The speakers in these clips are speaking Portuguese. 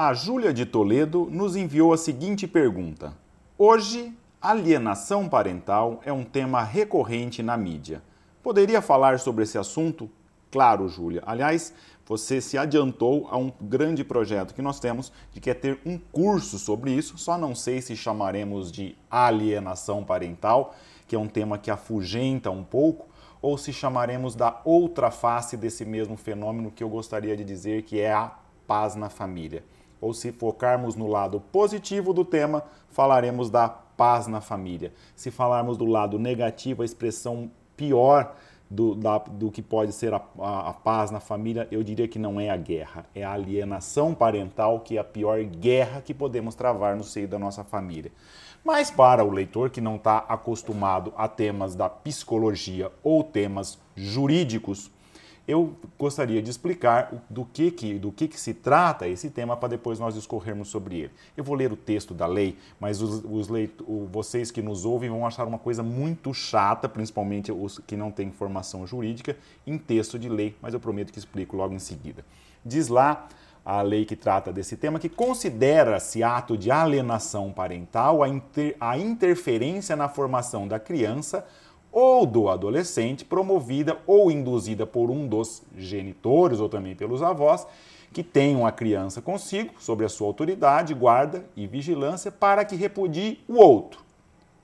A Júlia de Toledo nos enviou a seguinte pergunta: Hoje, alienação parental é um tema recorrente na mídia. Poderia falar sobre esse assunto? Claro, Júlia. Aliás, você se adiantou a um grande projeto que nós temos de que é ter um curso sobre isso. Só não sei se chamaremos de alienação parental, que é um tema que afugenta um pouco, ou se chamaremos da outra face desse mesmo fenômeno que eu gostaria de dizer que é a paz na família. Ou se focarmos no lado positivo do tema, falaremos da paz na família. Se falarmos do lado negativo, a expressão pior do, da, do que pode ser a, a, a, paz na família, eu diria que não é a guerra, é a alienação parental, que é a pior guerra que podemos travar no seio da nossa família. Mas para o leitor que não está acostumado a temas da psicologia ou temas jurídicos, eu gostaria de explicar do que, que, do que, que se trata esse tema para depois nós discorrermos sobre ele. Eu vou ler o texto da lei, mas os, os leit vocês que nos ouvem vão achar uma coisa muito chata, principalmente os que não têm formação jurídica, em texto de lei, mas eu prometo que explico logo em seguida. Diz lá a lei que trata desse tema que considera-se ato de alienação parental a, inter a interferência na formação da criança ou do adolescente, promovida ou induzida por um dos genitores ou também pelos avós, que tenham a criança consigo, sob a sua autoridade, guarda e vigilância, para que repudie o outro,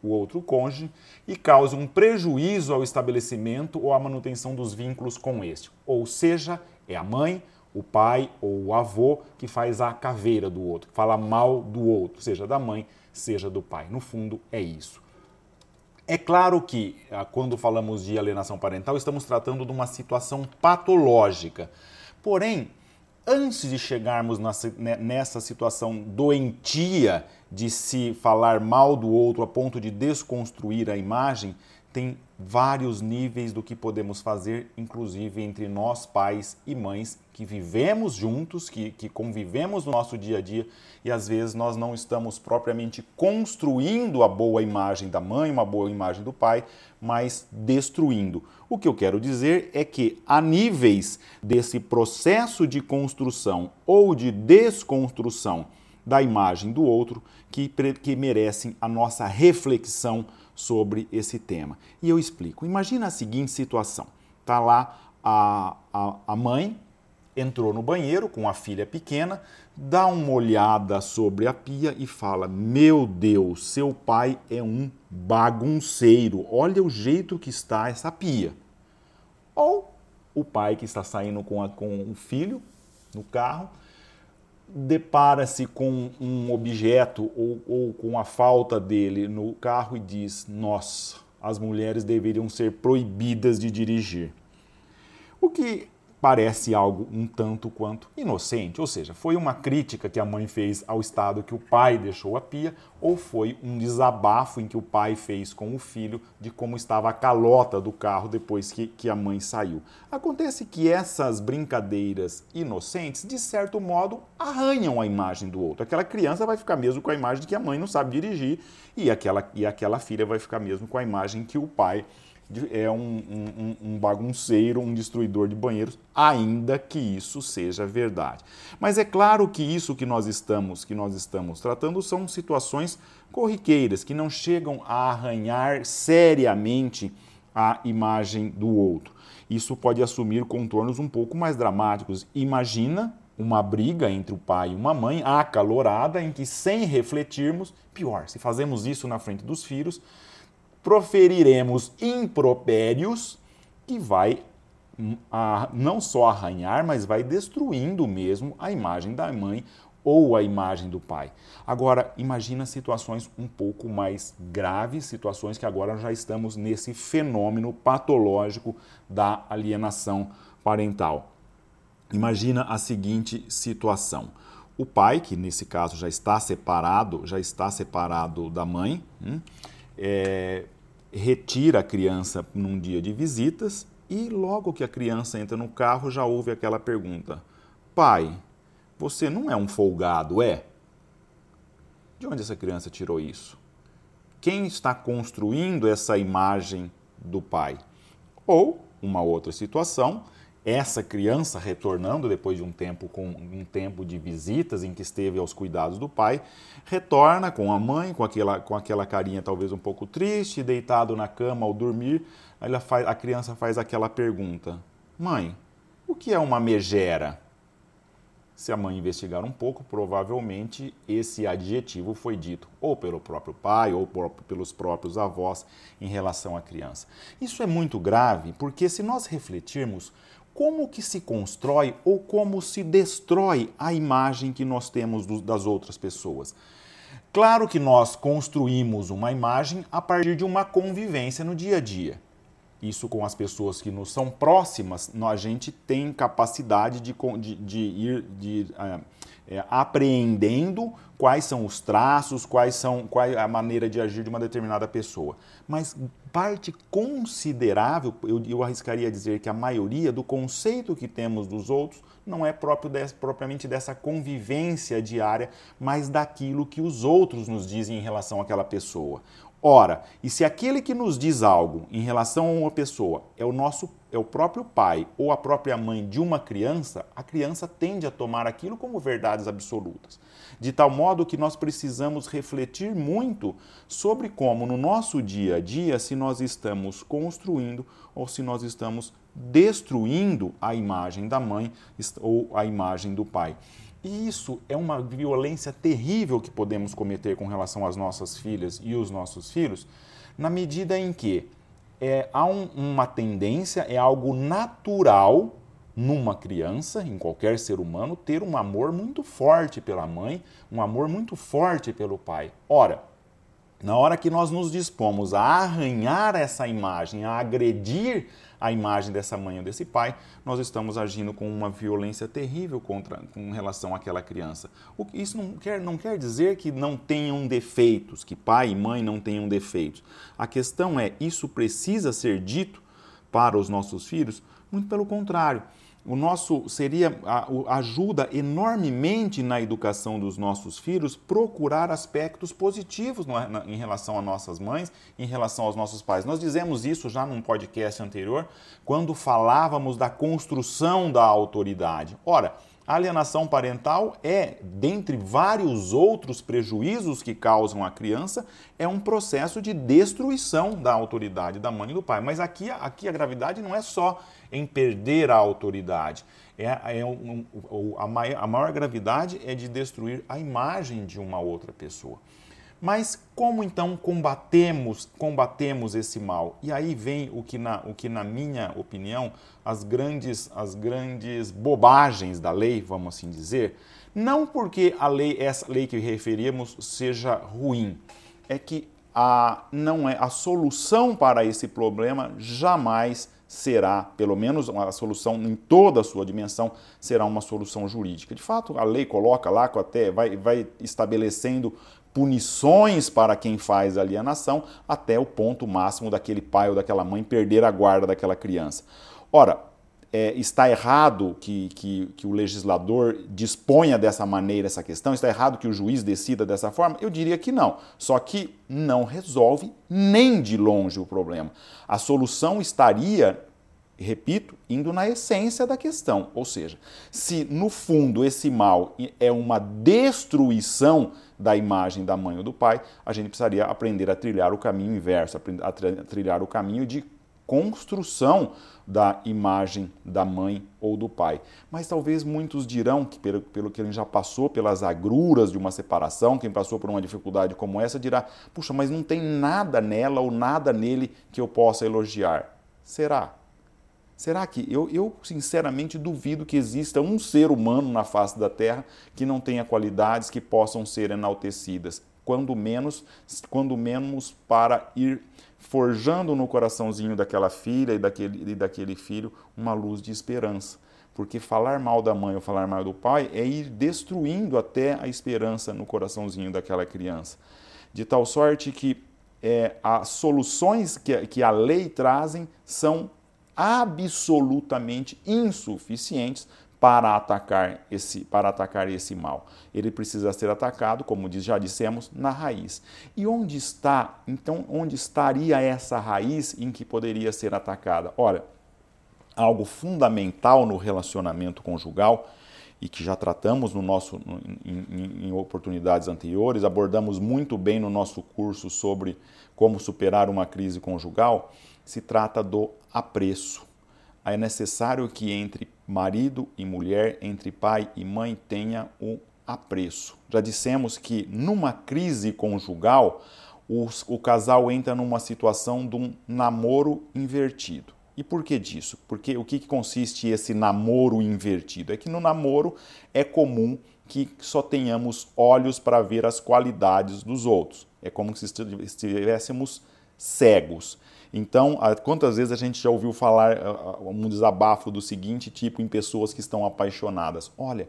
o outro cônjuge, e cause um prejuízo ao estabelecimento ou à manutenção dos vínculos com este. Ou seja, é a mãe, o pai ou o avô que faz a caveira do outro, que fala mal do outro, seja da mãe, seja do pai. No fundo, é isso. É claro que, ah, quando falamos de alienação parental, estamos tratando de uma situação patológica. Porém, antes de chegarmos né, nessa situação doentia de se falar mal do outro a ponto de desconstruir a imagem, tem vários níveis do que podemos fazer, inclusive entre nós, pais e mães, que vivemos juntos, que, que convivemos no nosso dia a dia e às vezes nós não estamos propriamente construindo a boa imagem da mãe, uma boa imagem do pai, mas destruindo. O que eu quero dizer é que há níveis desse processo de construção ou de desconstrução da imagem do outro que, que merecem a nossa reflexão sobre esse tema. E eu explico. Imagina a seguinte situação: está lá a, a, a mãe, entrou no banheiro com a filha pequena, dá uma olhada sobre a pia e fala: Meu Deus, seu pai é um bagunceiro, olha o jeito que está essa pia. Ou o pai que está saindo com, a, com o filho no carro depara-se com um objeto ou, ou, com a falta dele no carro e diz: Nossa, as mulheres deveriam ser proibidas de dirigir. O que parece algo um tanto quanto inocente, ou seja, foi uma crítica que a mãe fez ao estado que o pai deixou a pia, ou foi um desabafo em que o pai fez com o filho de como estava a calota do carro depois que, que a mãe saiu. Acontece que essas brincadeiras inocentes, de certo modo, arranham a imagem do outro. Aquela criança vai ficar mesmo com a imagem de que a mãe não sabe dirigir, e aquela, e aquela filha vai ficar mesmo com a imagem que o pai é um, um, um, bagunceiro, um destruidor de banheiros, ainda que isso seja verdade. Mas é claro que isso que nós estamos, que nós estamos tratando são situações corriqueiras que não chegam a arranhar seriamente a imagem do outro. Isso pode assumir contornos um pouco mais dramáticos. Imagina uma briga entre o pai e uma mãe acalorada em que sem refletirmos, pior, se fazemos isso na frente dos filhos, proferiremos impropérios que vai hum, a, não só arranhar, mas vai destruindo mesmo a imagem da mãe ou a imagem do pai. Agora, imagina situações um pouco mais graves, situações que agora já estamos nesse fenômeno patológico da alienação parental. Imagina a seguinte situação. O pai, que nesse caso já está separado, já está separado da mãe, hum, é, retira a criança num dia de visitas e logo que a criança entra no carro já ouve aquela pergunta: Pai, você não é um folgado, é? De onde essa criança tirou isso? Quem está construindo essa imagem do pai? Ou, uma outra situação, essa criança retornando depois de um tempo com um tempo de visitas em que esteve aos cuidados do pai, retorna com a mãe, com aquela, com aquela carinha talvez um pouco triste, deitado na cama ao dormir, ela faz, a criança faz aquela pergunta: Mãe, o que é uma megera? Se a mãe investigar um pouco, provavelmente esse adjetivo foi dito ou pelo próprio pai ou pelos próprios avós em relação à criança. Isso é muito grave porque se nós refletirmos, como que se constrói ou como se destrói a imagem que nós temos das outras pessoas? Claro que nós construímos uma imagem a partir de uma convivência no dia a dia isso com as pessoas que nos são próximas, a gente tem capacidade de, de, de ir de, é, é, apreendendo quais são os traços, quais são qual é a maneira de agir de uma determinada pessoa. Mas parte considerável, eu, eu arriscaria dizer que a maioria do conceito que temos dos outros não é próprio propriamente dessa convivência diária, mas daquilo que os outros nos dizem em relação àquela pessoa. Ora, e se aquele que nos diz algo em relação a uma pessoa é o nosso é o próprio pai ou a própria mãe de uma criança, a criança tende a tomar aquilo como verdades absolutas. De tal modo que nós precisamos refletir muito sobre como no nosso dia a dia se nós estamos construindo ou se nós estamos destruindo a imagem da mãe ou a imagem do pai. E isso é uma violência terrível que podemos cometer com relação às nossas filhas e os nossos filhos, na medida em que é, há um, uma tendência, é algo natural numa criança, em qualquer ser humano, ter um amor muito forte pela mãe, um amor muito forte pelo pai. Ora, na hora que nós nos dispomos a arranhar essa imagem, a agredir a imagem dessa mãe ou desse pai, nós estamos agindo com uma violência terrível contra, com relação àquela criança. Isso não quer, não quer dizer que não tenham defeitos, que pai e mãe não tenham defeitos. A questão é, isso precisa ser dito para os nossos filhos? Muito pelo contrário o nosso seria ajuda enormemente na educação dos nossos filhos procurar aspectos positivos em relação às nossas mães, em relação aos nossos pais. Nós dizemos isso já num podcast anterior, quando falávamos da construção da autoridade. Ora, a alienação parental é, dentre vários outros prejuízos que causam à criança, é um processo de destruição da autoridade da mãe e do pai. Mas aqui, aqui a gravidade não é só em perder a autoridade. É, é um, um, a, maior, a maior gravidade é de destruir a imagem de uma outra pessoa. Mas como então combatemos, combatemos esse mal? E aí vem o que, na, o que na minha opinião, as grandes, as grandes bobagens da lei, vamos assim dizer, não porque a lei, essa lei que referimos, seja ruim, é que a, não é a solução para esse problema jamais será, pelo menos a solução em toda a sua dimensão, será uma solução jurídica. De fato, a lei coloca lá, até vai, vai estabelecendo punições para quem faz alienação até o ponto máximo daquele pai ou daquela mãe perder a guarda daquela criança. Ora, é, está errado que, que, que, o legislador disponha dessa maneira essa questão? Está errado que o juiz decida dessa forma? Eu diria que não. Só que não resolve nem de longe o problema. A solução estaria repito, indo na essência da questão. Ou seja, se no fundo esse mal é uma destruição da imagem da mãe ou do pai, a gente precisaria aprender a trilhar o caminho inverso, a trilhar o caminho de construção da imagem da mãe ou do pai. Mas talvez muitos dirão que, pelo, pelo que ele já passou pelas agruras de uma separação, quem passou por uma dificuldade como essa, dirá: puxa, mas não tem nada nela ou nada nele que eu possa elogiar. Será? Será que eu, eu sinceramente duvido que exista um ser humano na face da Terra que não tenha qualidades que possam ser enaltecidas, quando menos, quando menos para ir forjando no coraçãozinho daquela filha e daquele, e daquele filho uma luz de esperança. Porque falar mal da mãe ou falar mal do pai é ir destruindo até a esperança no coraçãozinho daquela criança. De tal sorte que é, as soluções que, que a lei trazem são absolutamente insuficientes para atacar esse para atacar esse mal. Ele precisa ser atacado, como já dissemos, na raiz. E onde está, então, onde estaria essa raiz em que poderia ser atacada? Olha, algo fundamental no relacionamento conjugal e que já tratamos no nosso, em, em, em, oportunidades anteriores, abordamos muito bem no nosso curso sobre como superar uma crise conjugal, se trata do apreço. É necessário que entre marido e mulher, entre pai e mãe, tenha o apreço. Já dissemos que numa crise conjugal, os, o casal entra numa situação de um namoro invertido. E por que disso? Porque o que, que consiste esse namoro invertido? É que no namoro é comum que só tenhamos olhos para ver as qualidades dos outros. É como se estivéssemos cegos. Então, quantas vezes a gente já ouviu falar um desabafo do seguinte tipo em pessoas que estão apaixonadas? Olha,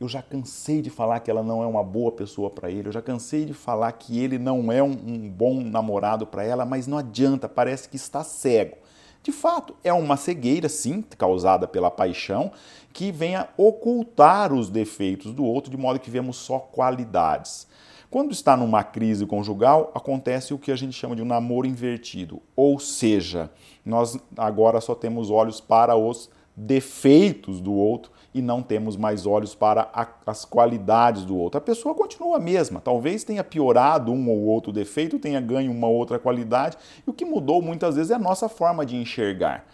eu já cansei de falar que ela não é uma boa pessoa para ele, eu já cansei de falar que ele não é um, um bom namorado para ela, mas não adianta, parece que está cego. De fato, é uma cegueira, sim, causada pela paixão, que vem a ocultar os defeitos do outro, de modo que vemos só qualidades. Quando está numa crise conjugal, acontece o que a gente chama de um namoro invertido, ou seja, nós agora só temos olhos para os defeitos do outro e não temos mais olhos para a, as qualidades do outro. A pessoa continua a mesma, talvez tenha piorado um ou outro defeito, tenha ganho uma outra qualidade, e o que mudou muitas vezes é a nossa forma de enxergar.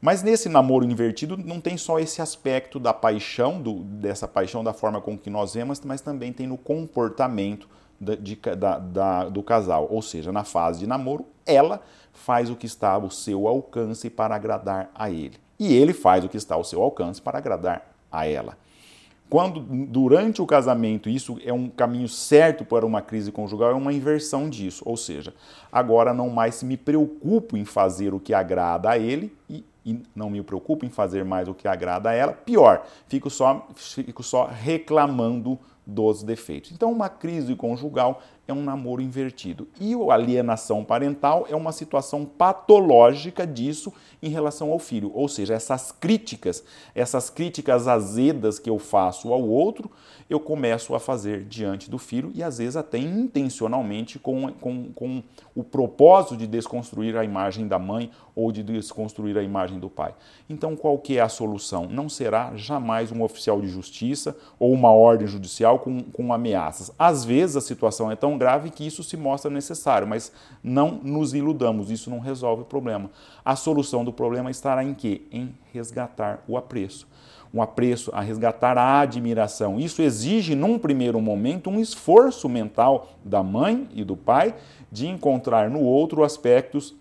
Mas nesse namoro invertido não tem só esse aspecto da paixão, do, dessa paixão da forma com que nós vemos, mas também tem no comportamento de, da, da, do casal. Ou seja, na fase de namoro, ela faz o que está ao seu alcance para agradar a ele. E ele faz o que está ao seu alcance para agradar a ela. Quando durante o casamento isso é um caminho certo para uma crise conjugal, é uma inversão disso. Ou seja, agora não mais me preocupo em fazer o que agrada a ele e, e não me preocupo em fazer mais o que agrada a ela. Pior, fico só, fico só reclamando dos defeitos. Então, uma crise conjugal é um namoro invertido. E a alienação parental é uma situação patológica disso em relação ao filho. Ou seja, essas críticas, essas críticas azedas que eu faço ao outro, eu começo a fazer diante do filho e às vezes até intencionalmente com, com, com o propósito de desconstruir a imagem da mãe ou de desconstruir a imagem do pai. Então, qual que é a solução? Não será jamais um oficial de justiça ou uma ordem judicial com, com ameaças. Às vezes a situação é tão grave que isso se mostra necessário, mas não nos iludamos, isso não resolve o problema. A solução do problema estará em quê? Em resgatar o apreço um apreço, a resgatar a admiração. Isso exige, num primeiro momento, um esforço mental da mãe e do pai de encontrar no outro aspectos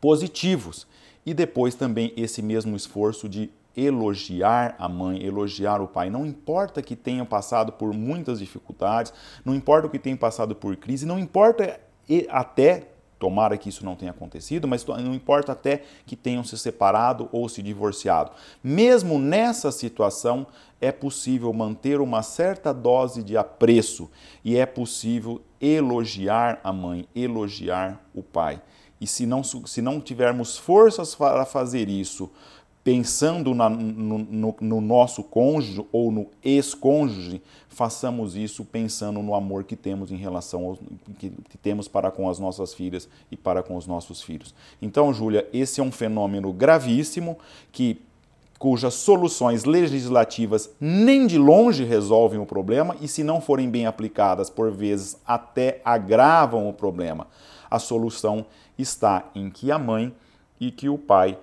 positivos. E depois também esse mesmo esforço de elogiar a mãe, elogiar o pai. Não importa que tenham passado por muitas dificuldades, não importa que tenham passado por crise, não importa até Tomara que isso não tenha acontecido, mas não importa até que tenham se separado ou se divorciado. Mesmo nessa situação, é possível manter uma certa dose de apreço e é possível elogiar a mãe, elogiar o pai. E se não, se não tivermos forças para fazer isso, pensando na, no, no, no, nosso cônjuge ou no ex-cônjuge, façamos isso pensando no amor que temos em relação aos, que, que, temos para com as nossas filhas e para com os nossos filhos. Então, Júlia, esse é um fenômeno gravíssimo que cujas soluções legislativas nem de longe resolvem o problema e se não forem bem aplicadas, por vezes até agravam o problema. A solução está em que a mãe e que o pai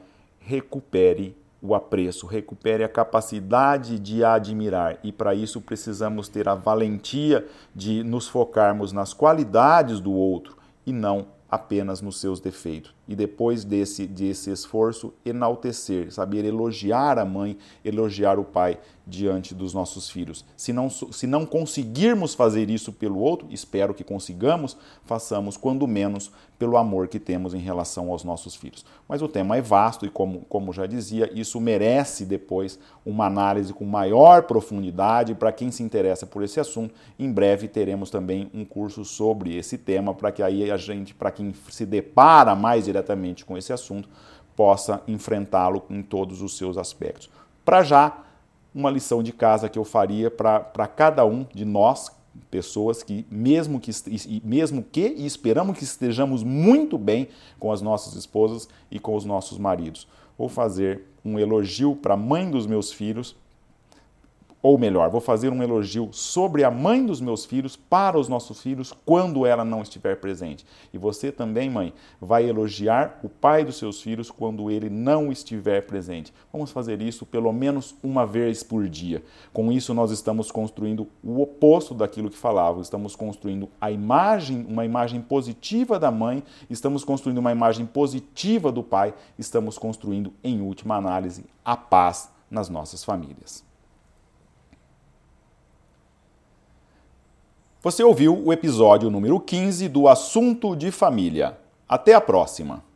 recupere o apreço, recupere a capacidade de admirar. E para isso precisamos ter a valentia de nos focarmos nas qualidades do outro e não apenas nos seus defeitos. E depois desse, desse esforço, enaltecer, saber elogiar a mãe, elogiar o pai diante dos nossos filhos. Se não, se não conseguirmos fazer isso pelo outro, espero que consigamos, façamos quando menos pelo amor que temos em relação aos nossos filhos. Mas o tema é vasto e, como, como já dizia, isso merece depois uma análise com maior profundidade. Para quem se interessa por esse assunto, em breve teremos também um curso sobre esse tema, para que aí a gente, para quem se depara mais diretamente com esse assunto, possa enfrentá-lo em todos os seus aspectos. Para já, uma lição de casa que eu faria para cada um de nós pessoas que mesmo que mesmo que e esperamos que estejamos muito bem com as nossas esposas e com os nossos maridos. vou fazer um elogio para a mãe dos meus filhos ou melhor, vou fazer um elogio sobre a mãe dos meus filhos para os nossos filhos quando ela não estiver presente. E você também, mãe, vai elogiar o pai dos seus filhos quando ele não estiver presente. Vamos fazer isso pelo menos uma vez por dia. Com isso, nós estamos construindo o oposto daquilo que falava. Estamos construindo a imagem, uma imagem positiva da mãe, estamos construindo uma imagem positiva do pai, estamos construindo, em última análise, a paz nas nossas famílias. Você ouviu o episódio número 15 do Assunto de Família. Até a próxima!